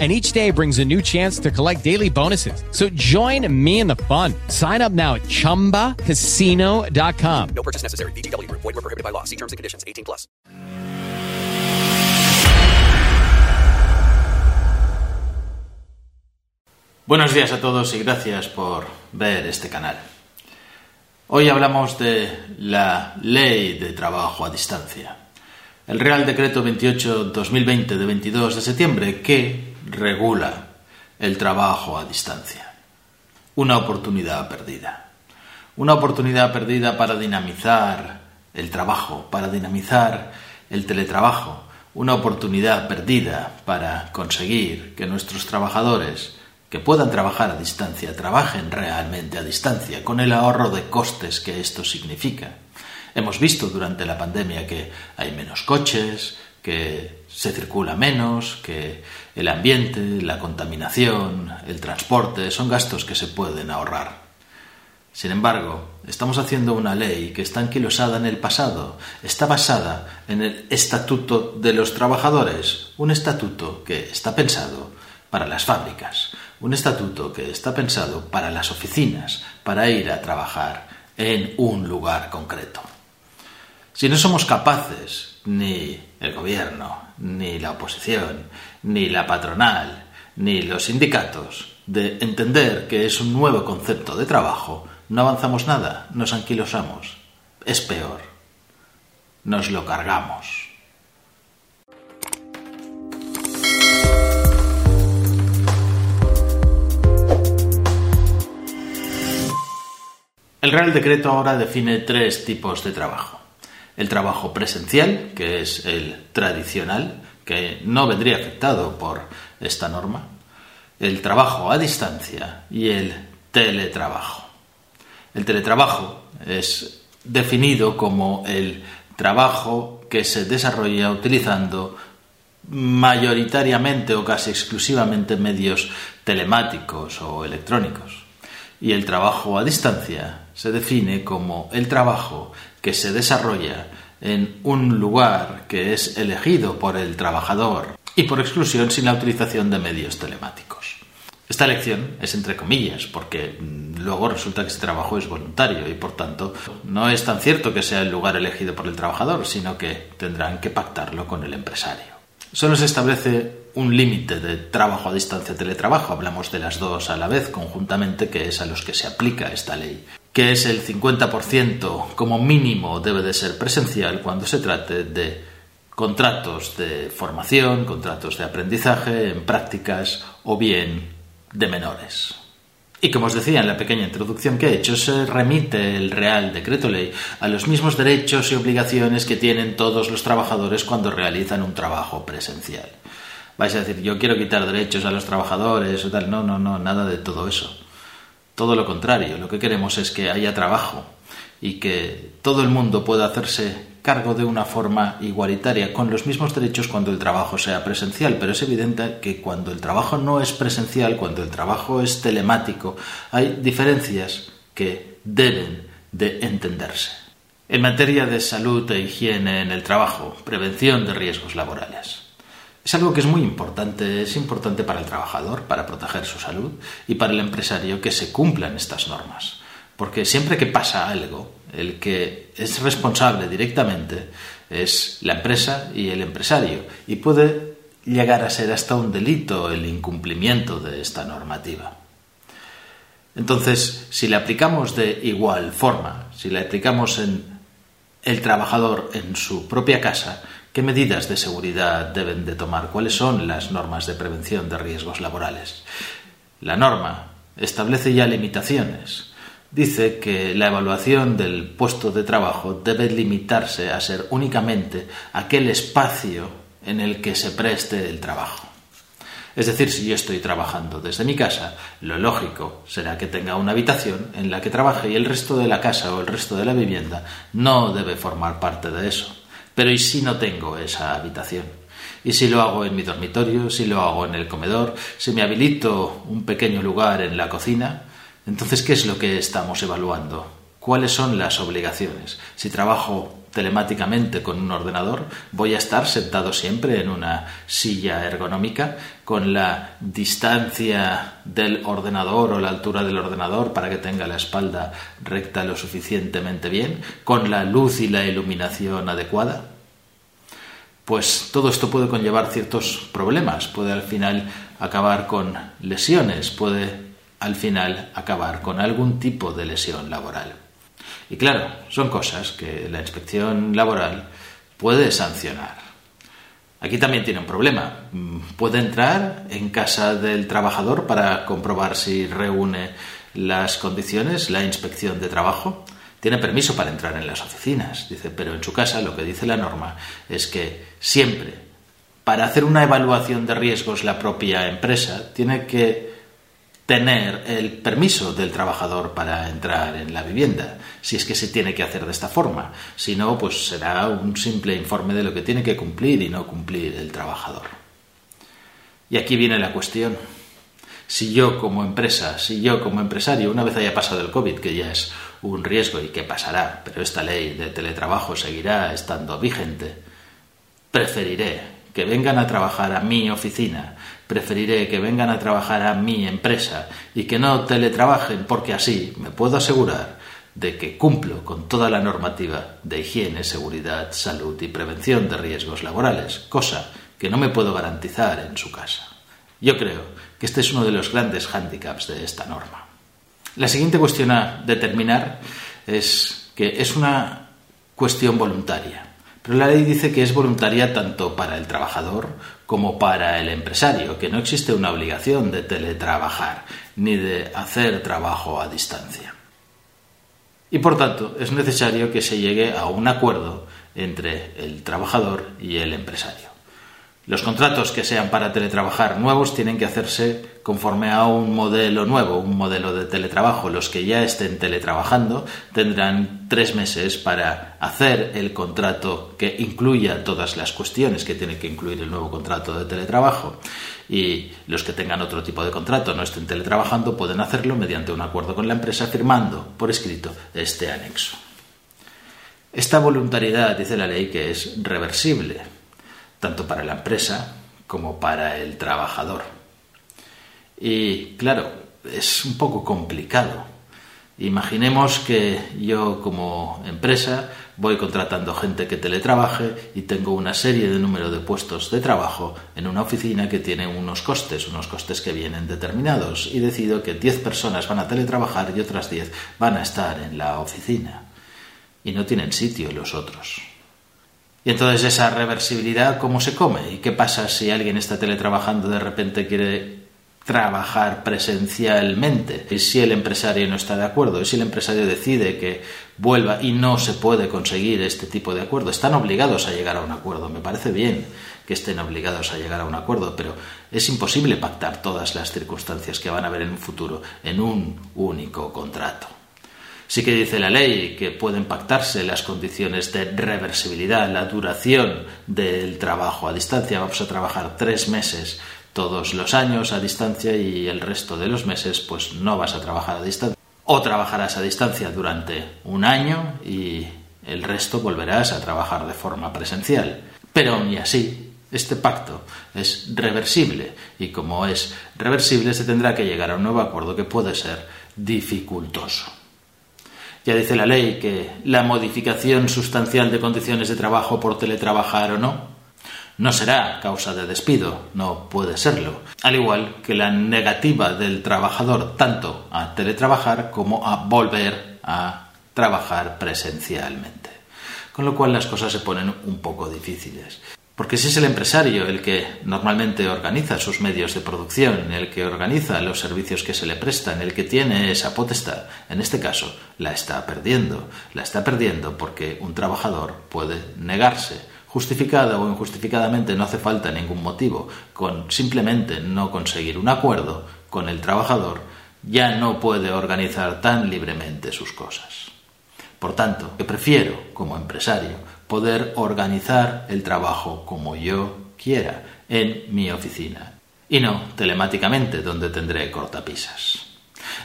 and each day brings a new chance to collect daily bonuses. So join me in the fun. Sign up now at ChumbaCasino.com. No purchase necessary. BGW. Void were prohibited by law. See terms and conditions. 18 plus. Buenos días a todos y gracias por ver este canal. Hoy hablamos de la Ley de Trabajo a Distancia. El Real Decreto 28-2020 de 22 de septiembre que regula el trabajo a distancia. Una oportunidad perdida. Una oportunidad perdida para dinamizar el trabajo, para dinamizar el teletrabajo. Una oportunidad perdida para conseguir que nuestros trabajadores que puedan trabajar a distancia trabajen realmente a distancia, con el ahorro de costes que esto significa. Hemos visto durante la pandemia que hay menos coches, que se circula menos, que el ambiente, la contaminación, el transporte son gastos que se pueden ahorrar. Sin embargo, estamos haciendo una ley que está anquilosada en el pasado, está basada en el Estatuto de los Trabajadores, un estatuto que está pensado para las fábricas, un estatuto que está pensado para las oficinas, para ir a trabajar en un lugar concreto. Si no somos capaces, ni el gobierno, ni la oposición, ni la patronal, ni los sindicatos, de entender que es un nuevo concepto de trabajo, no avanzamos nada, nos anquilosamos. Es peor. Nos lo cargamos. El Real Decreto ahora define tres tipos de trabajo. El trabajo presencial, que es el tradicional, que no vendría afectado por esta norma. El trabajo a distancia y el teletrabajo. El teletrabajo es definido como el trabajo que se desarrolla utilizando mayoritariamente o casi exclusivamente medios telemáticos o electrónicos. Y el trabajo a distancia se define como el trabajo que se desarrolla en un lugar que es elegido por el trabajador y por exclusión sin la utilización de medios telemáticos. Esta elección es entre comillas, porque mm, luego resulta que ese trabajo es voluntario y por tanto no es tan cierto que sea el lugar elegido por el trabajador, sino que tendrán que pactarlo con el empresario. Solo se establece un límite de trabajo a distancia teletrabajo, hablamos de las dos a la vez conjuntamente, que es a los que se aplica esta ley que es el 50% como mínimo debe de ser presencial cuando se trate de contratos de formación, contratos de aprendizaje en prácticas o bien de menores. Y como os decía en la pequeña introducción que he hecho, se remite el Real Decreto Ley a los mismos derechos y obligaciones que tienen todos los trabajadores cuando realizan un trabajo presencial. Vais a decir, yo quiero quitar derechos a los trabajadores o tal. No, no, no, nada de todo eso. Todo lo contrario, lo que queremos es que haya trabajo y que todo el mundo pueda hacerse cargo de una forma igualitaria, con los mismos derechos cuando el trabajo sea presencial, pero es evidente que cuando el trabajo no es presencial, cuando el trabajo es telemático, hay diferencias que deben de entenderse. En materia de salud e higiene en el trabajo, prevención de riesgos laborales. Es algo que es muy importante, es importante para el trabajador, para proteger su salud, y para el empresario que se cumplan estas normas. Porque siempre que pasa algo, el que es responsable directamente es la empresa y el empresario, y puede llegar a ser hasta un delito el incumplimiento de esta normativa. Entonces, si le aplicamos de igual forma, si le aplicamos en el trabajador en su propia casa, ¿Qué medidas de seguridad deben de tomar? ¿Cuáles son las normas de prevención de riesgos laborales? La norma establece ya limitaciones. Dice que la evaluación del puesto de trabajo debe limitarse a ser únicamente aquel espacio en el que se preste el trabajo. Es decir, si yo estoy trabajando desde mi casa, lo lógico será que tenga una habitación en la que trabaje y el resto de la casa o el resto de la vivienda no debe formar parte de eso Pero ¿y si no tengo esa habitación? ¿Y si lo hago en mi dormitorio? ¿Si lo hago en el comedor? ¿Si me habilito un pequeño lugar en la cocina? Entonces, ¿qué es lo que estamos evaluando? ¿Cuáles son las obligaciones? Si trabajo telemáticamente con un ordenador, voy a estar sentado siempre en una silla ergonómica con la distancia del ordenador o la altura del ordenador para que tenga la espalda recta lo suficientemente bien, con la luz y la iluminación adecuada. Pues todo esto puede conllevar ciertos problemas, puede al final acabar con lesiones, puede al final acabar con algún tipo de lesión laboral. Y claro, son cosas que la inspección laboral puede sancionar. Aquí también tiene un problema. Mm, puede entrar en casa del trabajador para comprobar si reúne las condiciones, la inspección de trabajo. Tiene permiso para entrar en las oficinas, dice, pero en su casa lo que dice la norma es que siempre, para hacer una evaluación de riesgos la propia empresa, tiene que tener el permiso del trabajador para entrar en la vivienda, si es que se tiene que hacer de esta forma. Si no, pues será un simple informe de lo que tiene que cumplir y no cumplir el trabajador. Y aquí viene la cuestión. Si yo como empresa, si yo como empresario, una vez haya pasado el COVID, que ya es un riesgo y que pasará, pero esta ley de teletrabajo seguirá estando vigente, preferiré que vengan a trabajar a mi oficina, preferiré que vengan a trabajar a mi empresa y que no teletrabajen porque así me puedo asegurar de que cumplo con toda la normativa de higiene, seguridad, salud y prevención de riesgos laborales, cosa que no me puedo garantizar en su casa. Yo creo que este es uno de los grandes hándicaps de esta norma. La siguiente cuestión a determinar es que es una cuestión voluntaria. Pero la ley dice que es voluntaria tanto para el trabajador como para el empresario, que no existe una obligación de teletrabajar ni de hacer trabajo a distancia. Y por tanto es necesario que se llegue a un acuerdo entre el trabajador y el empresario. Los contratos que sean para teletrabajar nuevos tienen que hacerse conforme a un modelo nuevo, un modelo de teletrabajo. Los que ya estén teletrabajando tendrán tres meses para hacer el contrato que incluya todas las cuestiones que tiene que incluir el nuevo contrato de teletrabajo. Y los que tengan otro tipo de contrato, no estén teletrabajando, pueden hacerlo mediante un acuerdo con la empresa firmando por escrito este anexo. Esta voluntariedad dice la ley que es reversible tanto para la empresa como para el trabajador. Y claro, es un poco complicado. Imaginemos que yo como empresa voy contratando gente que teletrabaje y tengo una serie de número de puestos de trabajo en una oficina que tiene unos costes, unos costes que vienen determinados y decido que 10 personas van a teletrabajar y otras 10 van a estar en la oficina y no tienen sitio los otros. Y entonces esa reversibilidad, ¿cómo se come? ¿Y qué pasa si alguien está teletrabajando de repente quiere trabajar presencialmente? ¿Y si el empresario no está de acuerdo? ¿Y si el empresario decide que vuelva y no se puede conseguir este tipo de acuerdo? Están obligados a llegar a un acuerdo. Me parece bien que estén obligados a llegar a un acuerdo, pero es imposible pactar todas las circunstancias que van a haber en un futuro en un único contrato. Sí que dice la ley que pueden pactarse las condiciones de reversibilidad, la duración del trabajo a distancia. Vamos a trabajar tres meses todos los años a distancia y el resto de los meses pues no vas a trabajar a distancia. O trabajarás a distancia durante un año y el resto volverás a trabajar de forma presencial. Pero y así, este pacto es reversible y como es reversible se tendrá que llegar a un nuevo acuerdo que puede ser dificultoso. Ya dice la ley que la modificación sustancial de condiciones de trabajo por teletrabajar o no no será causa de despido, no puede serlo. Al igual que la negativa del trabajador tanto a teletrabajar como a volver a trabajar presencialmente. Con lo cual las cosas se ponen un poco difíciles. Porque si es el empresario el que normalmente organiza sus medios de producción, el que organiza los servicios que se le prestan, el que tiene esa potestad, en este caso la está perdiendo. La está perdiendo porque un trabajador puede negarse. Justificada o injustificadamente no hace falta ningún motivo. Con simplemente no conseguir un acuerdo con el trabajador, ya no puede organizar tan libremente sus cosas. Por tanto, que prefiero, como empresario, poder organizar el trabajo como yo quiera en mi oficina y no telemáticamente donde tendré cortapisas.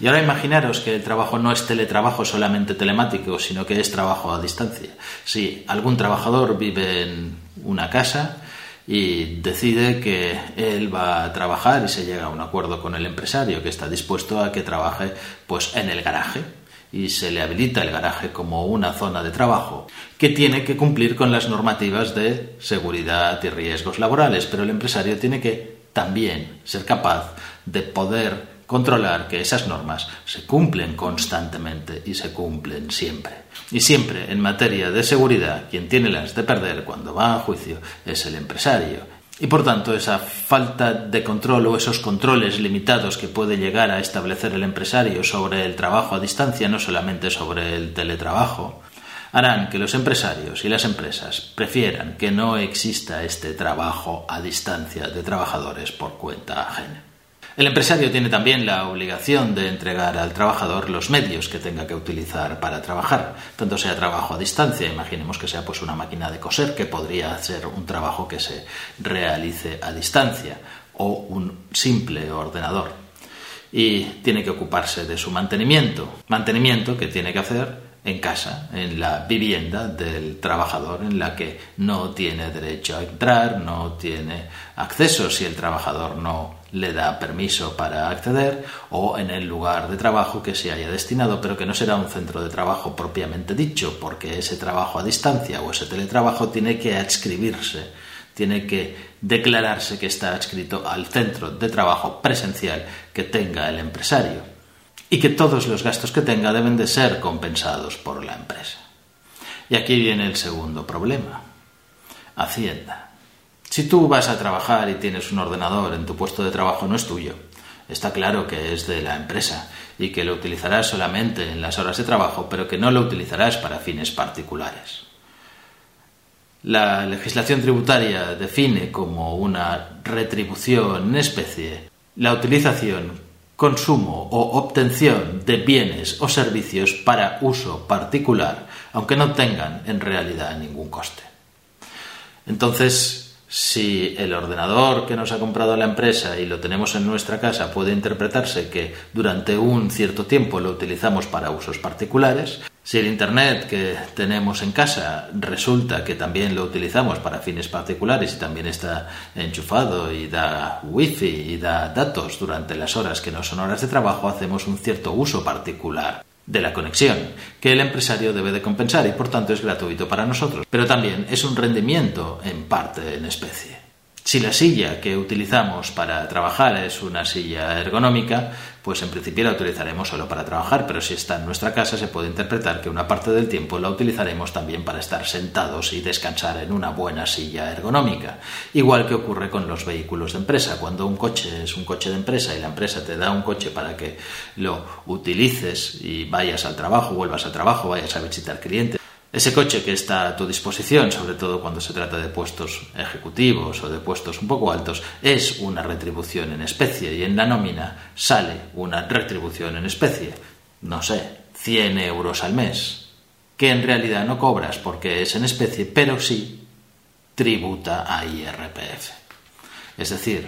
Y ahora imaginaros que el trabajo no es teletrabajo solamente telemático, sino que es trabajo a distancia. Si algún trabajador vive en una casa y decide que él va a trabajar y se llega a un acuerdo con el empresario que está dispuesto a que trabaje pues en el garaje y se le habilita el garaje como una zona de trabajo que tiene que cumplir con las normativas de seguridad y riesgos laborales, pero el empresario tiene que también ser capaz de poder controlar que esas normas se cumplen constantemente y se cumplen siempre. Y siempre en materia de seguridad, quien tiene las de perder cuando va a juicio es el empresario. Y por tanto, esa falta de control o esos controles limitados que puede llegar a establecer el empresario sobre el trabajo a distancia, no solamente sobre el teletrabajo, harán que los empresarios y las empresas prefieran que no exista este trabajo a distancia de trabajadores por cuenta ajena. El empresario tiene también la obligación de entregar al trabajador los medios que tenga que utilizar para trabajar, tanto sea trabajo a distancia, imaginemos que sea pues una máquina de coser que podría ser un trabajo que se realice a distancia o un simple ordenador. Y tiene que ocuparse de su mantenimiento, mantenimiento que tiene que hacer en casa, en la vivienda del trabajador, en la que no tiene derecho a entrar, no tiene acceso si el trabajador no le da permiso para acceder, o en el lugar de trabajo que se haya destinado, pero que no será un centro de trabajo propiamente dicho, porque ese trabajo a distancia o ese teletrabajo tiene que adscribirse, tiene que declararse que está adscrito al centro de trabajo presencial que tenga el empresario y que todos los gastos que tenga deben de ser compensados por la empresa. Y aquí viene el segundo problema. Hacienda. Si tú vas a trabajar y tienes un ordenador en tu puesto de trabajo no es tuyo. Está claro que es de la empresa y que lo utilizarás solamente en las horas de trabajo, pero que no lo utilizarás para fines particulares. La legislación tributaria define como una retribución en especie la utilización consumo o obtención de bienes o servicios para uso particular, aunque no tengan en realidad ningún coste. Entonces, si el ordenador que nos ha comprado la empresa y lo tenemos en nuestra casa puede interpretarse que durante un cierto tiempo lo utilizamos para usos particulares, si el Internet que tenemos en casa resulta que también lo utilizamos para fines particulares y también está enchufado y da wifi y da datos durante las horas que no son horas de trabajo, hacemos un cierto uso particular de la conexión, que el empresario debe de compensar y por tanto es gratuito para nosotros, pero también es un rendimiento en parte en especie. Si la silla que utilizamos para trabajar es una silla ergonómica, pues en principio la utilizaremos solo para trabajar, pero si está en nuestra casa se puede interpretar que una parte del tiempo la utilizaremos también para estar sentados y descansar en una buena silla ergonómica. Igual que ocurre con los vehículos de empresa. Cuando un coche es un coche de empresa y la empresa te da un coche para que lo utilices y vayas al trabajo, vuelvas al trabajo, vayas a visitar clientes, ese coche que está a tu disposición, sobre todo cuando se trata de puestos ejecutivos o de puestos un poco altos, es una retribución en especie y en la nómina sale una retribución en especie, no sé, 100 euros al mes, que en realidad no cobras porque es en especie, pero sí tributa a IRPF. Es decir,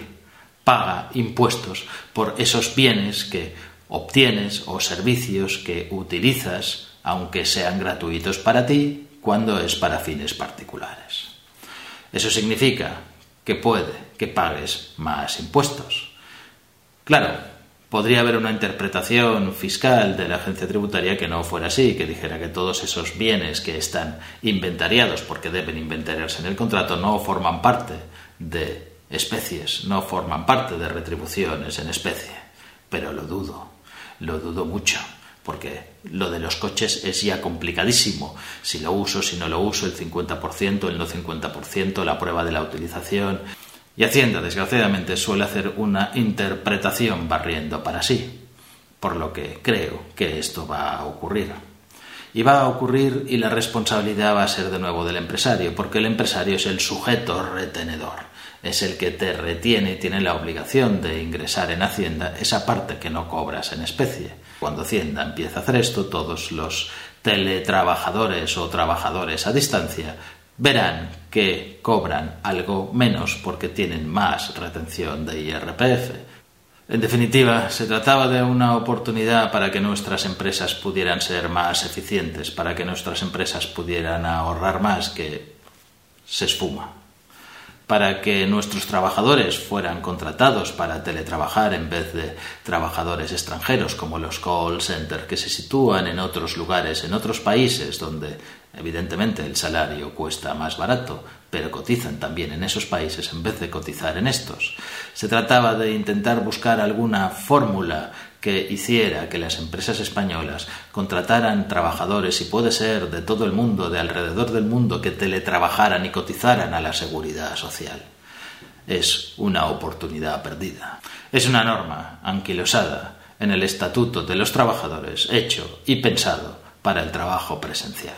paga impuestos por esos bienes que obtienes o servicios que utilizas aunque sean gratuitos para ti cuando es para fines particulares. Eso significa que puede que pagues más impuestos. Claro, podría haber una interpretación fiscal de la agencia tributaria que no fuera así, que dijera que todos esos bienes que están inventariados porque deben inventariarse en el contrato no forman parte de especies, no forman parte de retribuciones en especie. Pero lo dudo, lo dudo mucho porque lo de los coches es ya complicadísimo. Si lo uso, si no lo uso, el 50%, el no 50%, la prueba de la utilización. Y Hacienda, desgraciadamente, suele hacer una interpretación barriendo para sí, por lo que creo que esto va a ocurrir. Y va a ocurrir y la responsabilidad va a ser de nuevo del empresario, porque el empresario es el sujeto retenedor, es el que te retiene y tiene la obligación de ingresar en Hacienda esa parte que no cobras en especie. Cuando Hacienda empieza a hacer esto, todos los teletrabajadores o trabajadores a distancia verán que cobran algo menos porque tienen más retención de IRPF. En definitiva, se trataba de una oportunidad para que nuestras empresas pudieran ser más eficientes, para que nuestras empresas pudieran ahorrar más que se esfuma para que nuestros trabajadores fueran contratados para teletrabajar en vez de trabajadores extranjeros como los call centers que se sitúan en otros lugares, en otros países donde evidentemente el salario cuesta más barato, pero cotizan también en esos países en vez de cotizar en estos. Se trataba de intentar buscar alguna fórmula que hiciera que las empresas españolas contrataran trabajadores y puede ser de todo el mundo, de alrededor del mundo, que teletrabajaran y cotizaran a la seguridad social. Es una oportunidad perdida. Es una norma anquilosada en el Estatuto de los Trabajadores, hecho y pensado para el trabajo presencial.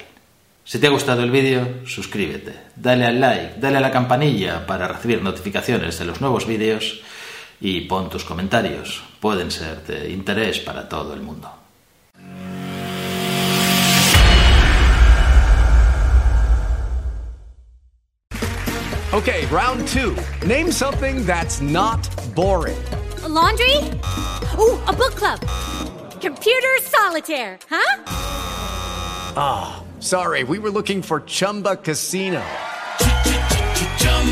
Si te ha gustado el vídeo, suscríbete, dale al like, dale a la campanilla para recibir notificaciones de los nuevos vídeos y pon tus comentarios. Pueden ser de interés para todo el mundo. Okay, round two. Name something that's not boring. A laundry? Ooh, a book club. Computer solitaire, huh? Ah, oh, sorry, we were looking for Chumba Casino.